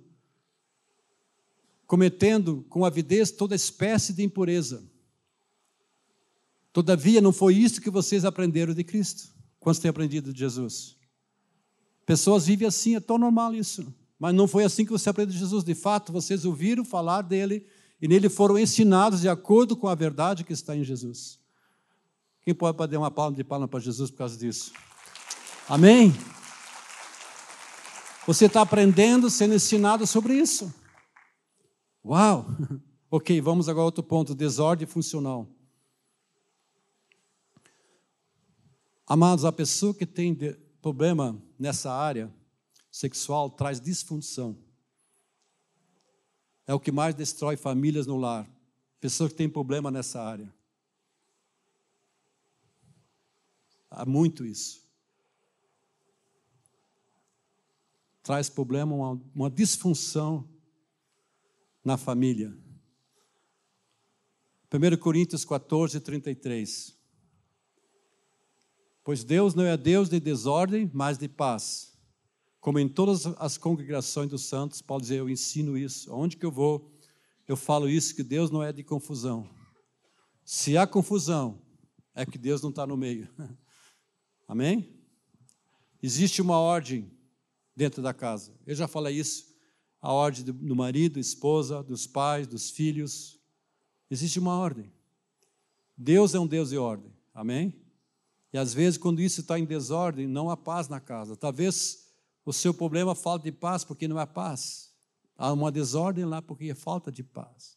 cometendo com avidez toda espécie de impureza. Todavia, não foi isso que vocês aprenderam de Cristo. Quantos têm aprendido de Jesus? Pessoas vivem assim, é tão normal isso. Mas não foi assim que você aprendeu de Jesus. De fato, vocês ouviram falar dele e nele foram ensinados de acordo com a verdade que está em Jesus. Quem pode dar uma palma de palma para Jesus por causa disso? Amém? Você está aprendendo, sendo ensinado sobre isso. Uau! [LAUGHS] Ok, vamos agora a outro ponto: desordem funcional. Amados, a pessoa que tem problema nessa área sexual traz disfunção. É o que mais destrói famílias no lar. Pessoas que têm problema nessa área. Há muito isso. Traz problema, uma, uma disfunção na família. 1 Coríntios 14, 33. Pois Deus não é Deus de desordem, mas de paz. Como em todas as congregações dos santos, Paulo dizer, eu ensino isso. Onde que eu vou, eu falo isso, que Deus não é de confusão. Se há confusão, é que Deus não está no meio. [LAUGHS] Amém? Existe uma ordem dentro da casa. Eu já falei isso, a ordem do marido, esposa, dos pais, dos filhos. Existe uma ordem. Deus é um Deus de ordem. Amém? E às vezes, quando isso está em desordem, não há paz na casa. Talvez o seu problema falta de paz porque não há paz. Há uma desordem lá porque é falta de paz.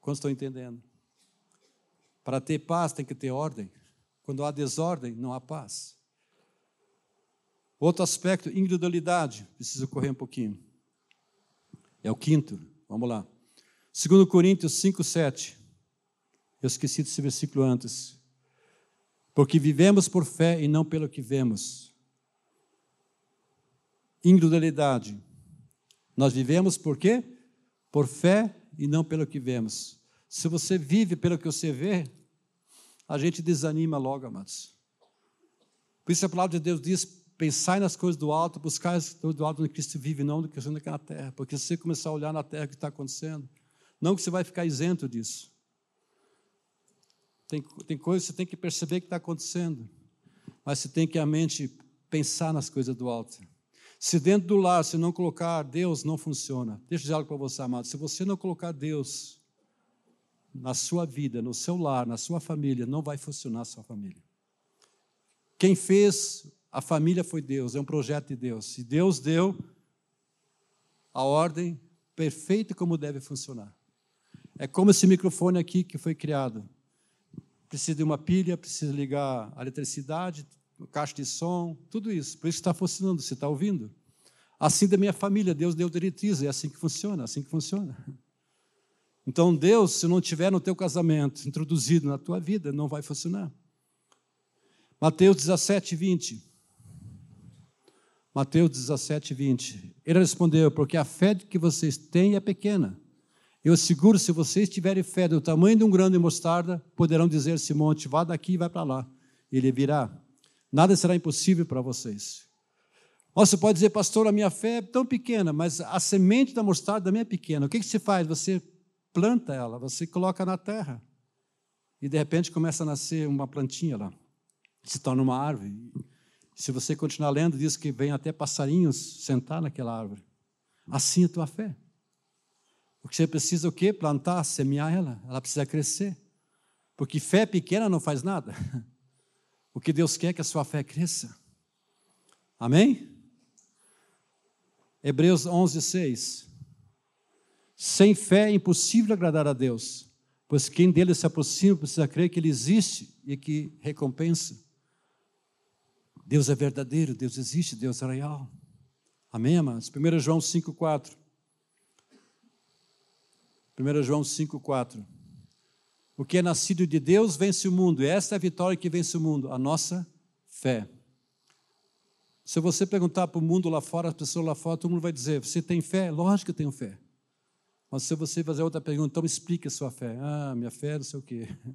Quando estou entendendo? Para ter paz tem que ter ordem. Quando há desordem, não há paz. Outro aspecto, individualidade. Preciso correr um pouquinho. É o quinto. Vamos lá. 2 Coríntios 5, 7. Eu esqueci desse versículo antes. Porque vivemos por fé e não pelo que vemos. Individualidade. Nós vivemos por quê? Por fé e não pelo que vemos. Se você vive pelo que você vê, a gente desanima logo, amados. Por isso a palavra de Deus diz: Pensai nas coisas do alto, buscar as coisas do alto onde Cristo vive, não do que aqui na terra. Porque se você começar a olhar na terra o que está acontecendo, não que você vai ficar isento disso. Tem, tem coisas que você tem que perceber que está acontecendo, mas você tem que a mente pensar nas coisas do alto. Se dentro do lar você não colocar Deus, não funciona. Deixa eu dizer algo para você, amado. Se você não colocar Deus na sua vida, no seu lar, na sua família, não vai funcionar a sua família. Quem fez a família foi Deus, é um projeto de Deus. E Deus deu a ordem perfeita como deve funcionar. É como esse microfone aqui que foi criado. Precisa de uma pilha, precisa ligar a eletricidade, caixa de som, tudo isso. Por isso está funcionando, você está ouvindo? Assim da minha família, Deus deu diretriz, é assim que funciona, é assim que funciona. Então Deus, se não tiver no teu casamento introduzido na tua vida, não vai funcionar. Mateus 17, 20. Mateus 17, 20. Ele respondeu: Porque a fé que vocês têm é pequena. Eu asseguro, se vocês tiverem fé do tamanho de um grão de mostarda, poderão dizer esse monte: vá daqui e vai para lá. Ele virá. Nada será impossível para vocês. Você pode dizer, pastor, a minha fé é tão pequena, mas a semente da mostarda também é pequena. O que, que se faz? Você planta ela, você coloca na terra. E de repente começa a nascer uma plantinha lá. Se torna uma árvore. Se você continuar lendo, diz que vem até passarinhos sentar naquela árvore. Assim é a tua fé. O que você precisa é o quê? Plantar, semear ela. Ela precisa crescer. Porque fé pequena não faz nada. [LAUGHS] O que Deus quer é que a sua fé cresça. Amém? Hebreus 11, 6. Sem fé é impossível agradar a Deus, pois quem dele se aproxima precisa crer que ele existe e que recompensa. Deus é verdadeiro, Deus existe, Deus é real. Amém, amados? 1 João 5,4. 1 João 5,4. O que é nascido de Deus vence o mundo, e esta é a vitória que vence o mundo, a nossa fé. Se você perguntar para o mundo lá fora, as pessoas lá fora, todo mundo vai dizer: Você tem fé? Lógico que eu tenho fé. Mas se você fazer outra pergunta, então explique a sua fé. Ah, minha fé, não sei o quê. [LAUGHS]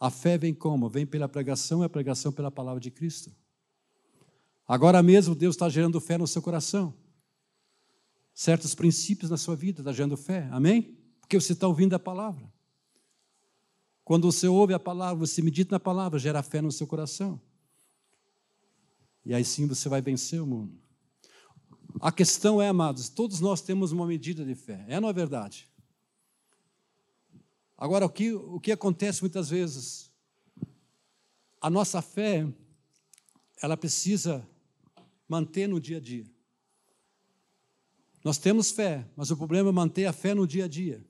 A fé vem como? Vem pela pregação e a pregação pela palavra de Cristo. Agora mesmo Deus está gerando fé no seu coração. Certos princípios na sua vida está gerando fé. Amém? Porque você está ouvindo a palavra. Quando você ouve a palavra, você medita na palavra, gera fé no seu coração. E aí sim você vai vencer o mundo. A questão é, amados, todos nós temos uma medida de fé. É, não é verdade? Agora, o que, o que acontece muitas vezes? A nossa fé, ela precisa manter no dia a dia. Nós temos fé, mas o problema é manter a fé no dia a dia.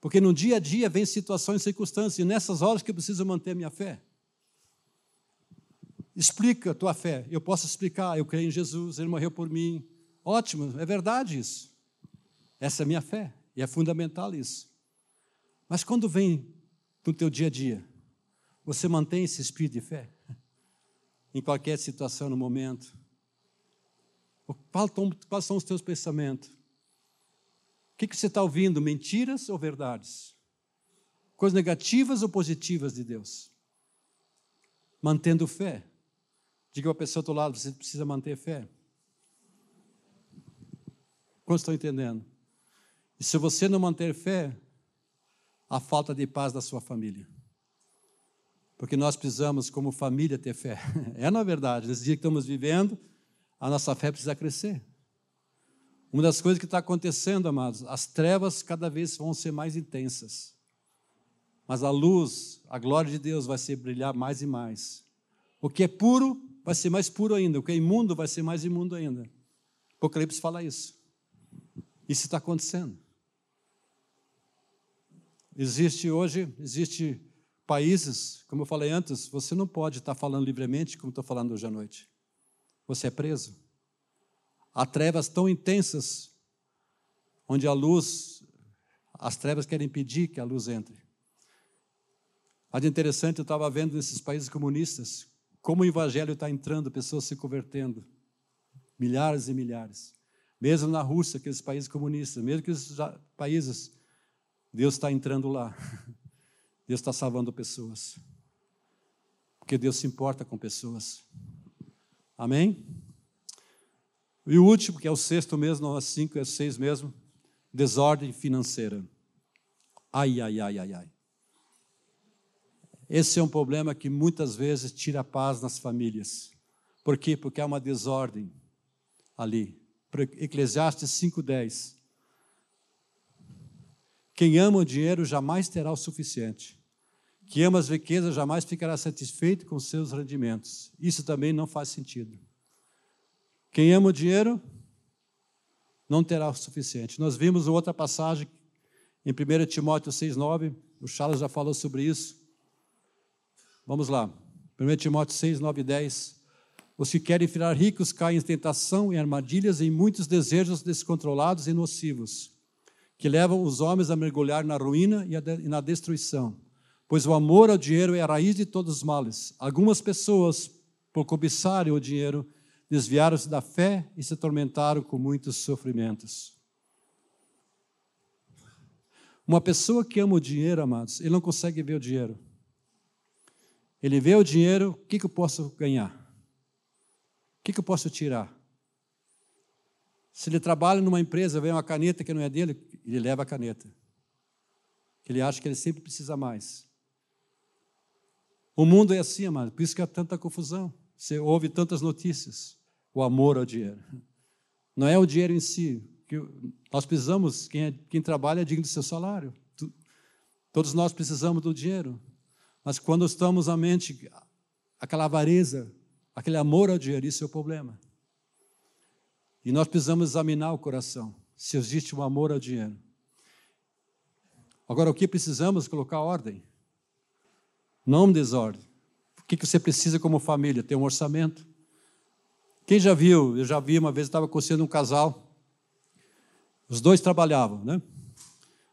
Porque no dia a dia vem situações e circunstâncias, e nessas horas que eu preciso manter minha fé. Explica a tua fé. Eu posso explicar, eu creio em Jesus, ele morreu por mim. Ótimo, é verdade isso. Essa é a minha fé, e é fundamental isso. Mas quando vem no teu dia a dia, você mantém esse espírito de fé? [LAUGHS] Em qualquer situação, no momento. Quais são os teus pensamentos? O que, você está ouvindo? Mentiras ou verdades? Coisas negativas ou positivas de Deus? Mantendo fé. Diga a pessoa do lado, você precisa manter fé. Como estão entendendo? E se você não manter fé, a falta de paz da sua família. Porque nós precisamos, como família, ter fé. [LAUGHS] É na verdade, nesse dia que estamos vivendo, a nossa fé precisa crescer. Uma das coisas que está acontecendo, amados, as trevas cada vez vão ser mais intensas. Mas a luz, a glória de Deus vai ser brilhar mais e mais. O que é puro vai ser mais puro ainda, o que é imundo vai ser mais imundo ainda. Apocalipse fala isso. Isso está acontecendo. Existe hoje, existe países, como eu falei antes, você não pode estar falando livremente como estou falando hoje à noite. Você é preso. Há trevas tão intensas, onde a luz, as trevas querem impedir que a luz entre. Mas interessante, eu estava vendo nesses países comunistas, como o evangelho está entrando, pessoas se convertendo. Milhares e milhares. Mesmo na Rússia, aqueles países comunistas, mesmo que esses países, Deus está entrando lá. [LAUGHS] Deus está salvando pessoas. Porque Deus se importa com pessoas. Amém? E o último, que é o sexto mesmo, não cinco, é seis mesmo, desordem financeira. Ai, ai, ai, ai, ai. Esse é um problema que muitas vezes tira a paz nas famílias. Por quê? Porque há uma desordem ali. Eclesiastes 5,10. Quem ama o dinheiro jamais terá o suficiente. Quem ama as riquezas jamais ficará satisfeito com seus rendimentos. Isso também não faz sentido. Quem ama o dinheiro não terá o suficiente. Nós vimos outra passagem em 1 Timóteo 6,9. O Charles já falou sobre isso. Vamos lá. 1 Timóteo 6, 9 e 10. Os que querem virar ricos caem em tentação, em armadilhas, em muitos desejos descontrolados e nocivos, que levam os homens a mergulhar na ruína e na destruição. Pois o amor ao dinheiro é a raiz de todos os males. Algumas pessoas, por cobiçarem o dinheiro, desviaram-se da fé e se atormentaram com muitos sofrimentos. Uma pessoa que ama o dinheiro, amados, ele não consegue ver o dinheiro. Ele vê o dinheiro, o que, que eu posso ganhar? O que, que eu posso tirar? Se ele trabalha numa empresa, vem uma caneta que não é dele, ele leva a caneta. Ele acha que ele sempre precisa mais. O mundo é assim, amado, por isso que há tanta confusão. Você ouve tantas notícias. O amor ao dinheiro. Não é o dinheiro em si. Que nós precisamos, quem, é, quem trabalha é digno do seu salário. Todos nós precisamos do dinheiro. Mas quando estamos à mente, aquela avareza, aquele amor ao dinheiro, isso é o problema. E nós precisamos examinar o coração, se existe um amor ao dinheiro. Agora, o que precisamos? Colocar ordem. Não desordem. O que você precisa como família? Ter um orçamento. Quem já viu? Eu já vi uma vez, estava conhecendo um casal. Os dois trabalhavam, né?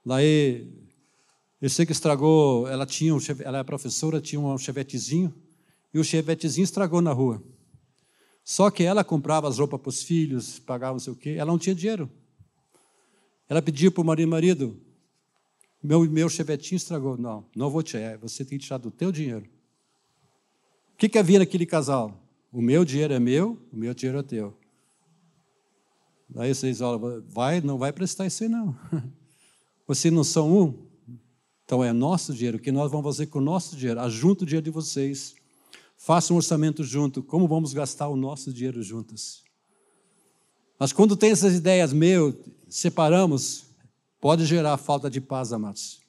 Daí, eu sei que estragou, ela tinha, um, ela é professora, tinha um chevetezinho, e o chevetezinho estragou na rua. Só que ela comprava as roupas para os filhos, pagava não sei o quê, ela não tinha dinheiro. Ela pediu para o marido, marido, meu, meu chevetinho estragou. Não, não vou tirar, você tem que tirar do teu dinheiro. O que, que havia naquele casal? O meu dinheiro é meu, o meu dinheiro é teu. Daí vocês olham, vai, não vai prestar isso aí não. [LAUGHS] Vocês não são um? Então é nosso dinheiro. O que nós vamos fazer com o nosso dinheiro? Ajunta o dinheiro de vocês. Faça um orçamento junto. Como vamos gastar o nosso dinheiro juntos? Mas quando tem essas ideias, meu, separamos, pode gerar falta de paz, amados.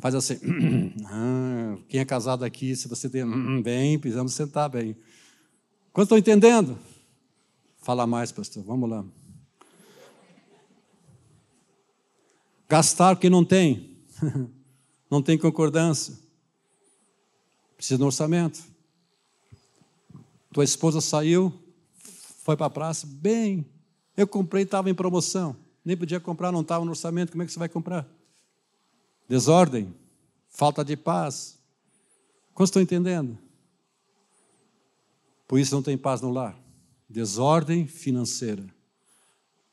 Faz assim, [CLEARS THROAT] ah, quem é casado aqui, se você tem, bem, precisamos sentar bem. Quanto estão entendendo? Fala mais, pastor, vamos lá. Gastar o que não tem, [LAUGHS] não tem concordância, precisa de um orçamento. Tua esposa saiu, foi para a praça, bem, eu comprei, estava em promoção, nem podia comprar, não estava no orçamento, como é que você vai comprar? desordem, falta de paz. Quantos estão entendendo? Por isso não tem paz no lar. Desordem financeira.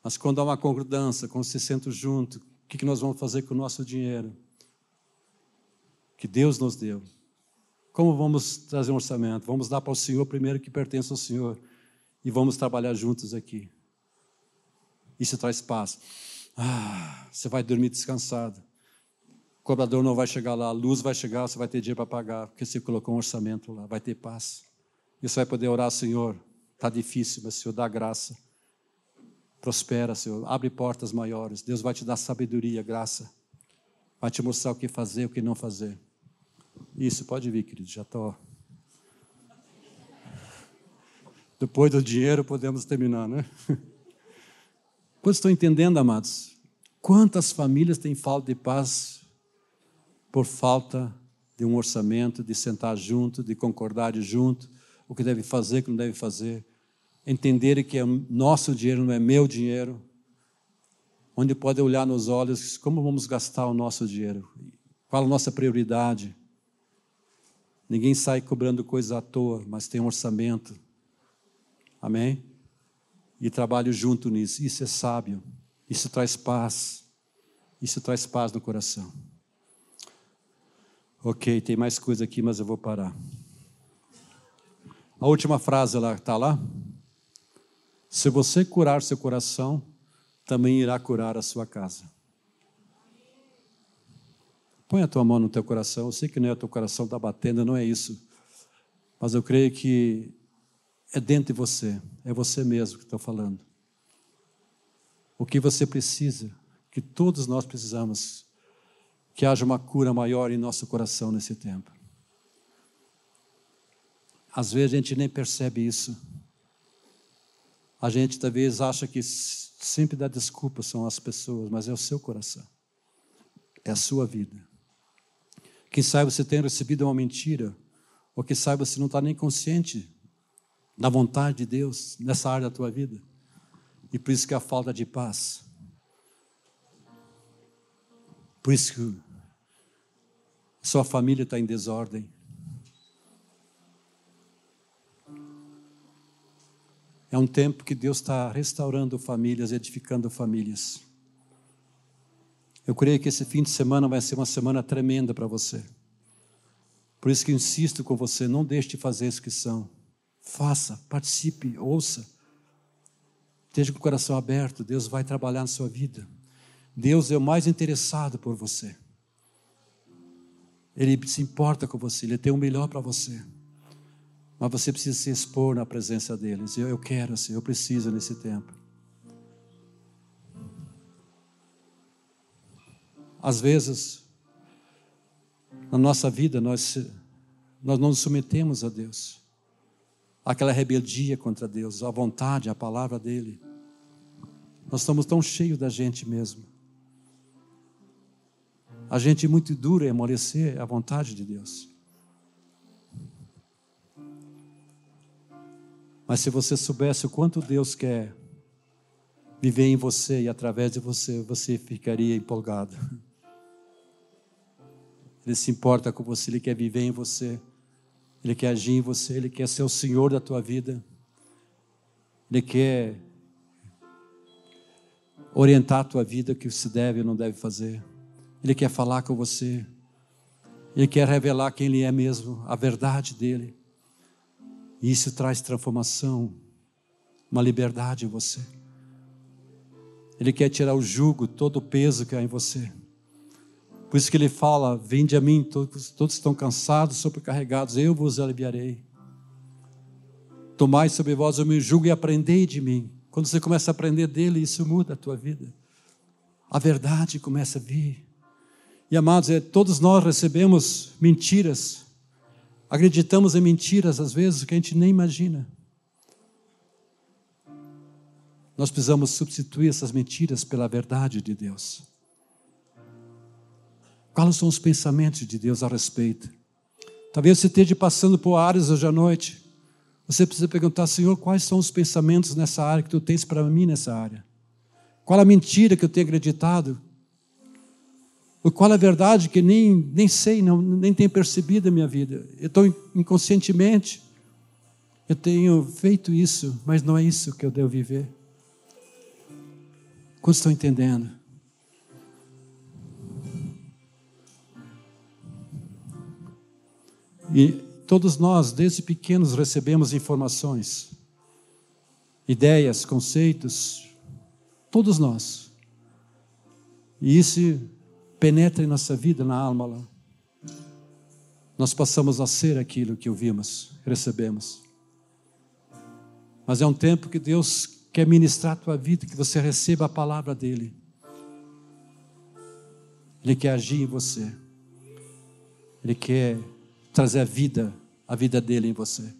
Mas quando há uma concordância, quando se sentam junto, o que nós vamos fazer com o nosso dinheiro? Que Deus nos deu. Como vamos trazer um orçamento? Vamos dar para o Senhor primeiro que pertence ao Senhor. E vamos trabalhar juntos aqui. Isso traz paz. Ah, você vai dormir descansado cobrador não vai chegar lá, a luz vai chegar, você vai ter dinheiro para pagar, porque você colocou um orçamento lá, vai ter paz. E você vai poder orar, Senhor, está difícil, mas Senhor, dá graça. Prospera, Senhor, abre portas maiores. Deus vai te dar sabedoria, graça. Vai te mostrar o que fazer, o que não fazer. Isso, pode vir, querido, já estou. Depois do dinheiro podemos terminar, né? [LAUGHS] Quantos estão entendendo, amados? Quantas famílias têm falta de paz por falta de um orçamento, de sentar junto, de concordar junto, o que deve fazer, o que não deve fazer. Entender que é nosso dinheiro não é meu dinheiro. Onde pode olhar nos olhos como vamos gastar o nosso dinheiro, qual a nossa prioridade. Ninguém sai cobrando coisa à toa, mas tem um orçamento. Amém? E trabalho junto nisso. Isso é sábio. Isso traz paz. Isso traz paz no coração. Ok, tem mais coisa aqui, mas eu vou parar. A última frase lá está lá. Se você curar seu coração, também irá curar a sua casa. Põe a tua mão no teu coração. Eu sei que não é o teu coração está batendo, não é isso. Mas eu creio que é dentro de você, é você mesmo que estou falando. O que você precisa, que todos nós precisamos, que haja uma cura maior em nosso coração nesse tempo. Às vezes a gente nem percebe isso. A gente talvez acha que sempre dá desculpa são as pessoas, mas é o seu coração. É a sua vida. Quem sabe você tem recebido uma mentira, ou quem sabe você não está nem consciente da vontade de Deus nessa área da tua vida. E por isso que a falta de paz. Por isso que sua família está em desordem. É um tempo que Deus está restaurando famílias, edificando famílias. Eu creio que esse fim de semana vai ser uma semana tremenda para você. Por isso que insisto com você, não deixe de fazer a inscrição. Faça, participe, ouça. Esteja com o coração aberto, Deus vai trabalhar na sua vida. Deus é o mais interessado por você. Ele se importa com você, ele tem o melhor para você. Mas você precisa se expor na presença dele. Dizer, eu quero, assim, eu preciso nesse tempo. Às vezes, na nossa vida, nós, nós não nos submetemos a Deus. Aquela rebeldia contra Deus, a vontade, a palavra dele. Nós estamos tão cheios da gente mesmo. A gente é muito dura em amolecer a vontade de Deus. Mas se você soubesse o quanto Deus quer viver em você e através de você, você ficaria empolgado. Ele se importa com você, ele quer viver em você, ele quer agir em você, ele quer ser o Senhor da tua vida, ele quer orientar a tua vida o que se deve e não deve fazer. Ele quer falar com você. Ele quer revelar quem ele é mesmo, a verdade dele. E isso traz transformação, uma liberdade em você. Ele quer tirar o jugo, todo o peso que há em você. Por isso que ele fala: Vinde a mim, todos, todos estão cansados, sobrecarregados, eu vos aliviarei. Tomai sobre vós o meu jugo e aprendei de mim. Quando você começa a aprender dele, isso muda a tua vida. A verdade começa a vir. E amados, é, todos nós recebemos mentiras, acreditamos em mentiras às vezes que a gente nem imagina. Nós precisamos substituir essas mentiras pela verdade de Deus. Quais são os pensamentos de Deus a respeito? Talvez você esteja passando por áreas hoje à noite. Você precisa perguntar, Senhor, quais são os pensamentos nessa área que tu tens para mim nessa área? Qual a mentira que eu tenho acreditado? Ou qual a verdade que nem, nem sei, não, nem tenho percebido na minha vida? Eu estou inconscientemente, eu tenho feito isso, mas não é isso que eu devo viver. Quantos estão entendendo? E todos nós, desde pequenos, recebemos informações, ideias, conceitos, todos nós. E isso penetra em nossa vida, na alma lá. Nós passamos a ser aquilo que ouvimos, recebemos. Mas é um tempo que Deus quer ministrar a tua vida, que você receba a palavra dEle. Ele quer agir em você. Ele quer trazer a vida, a vida dele em você.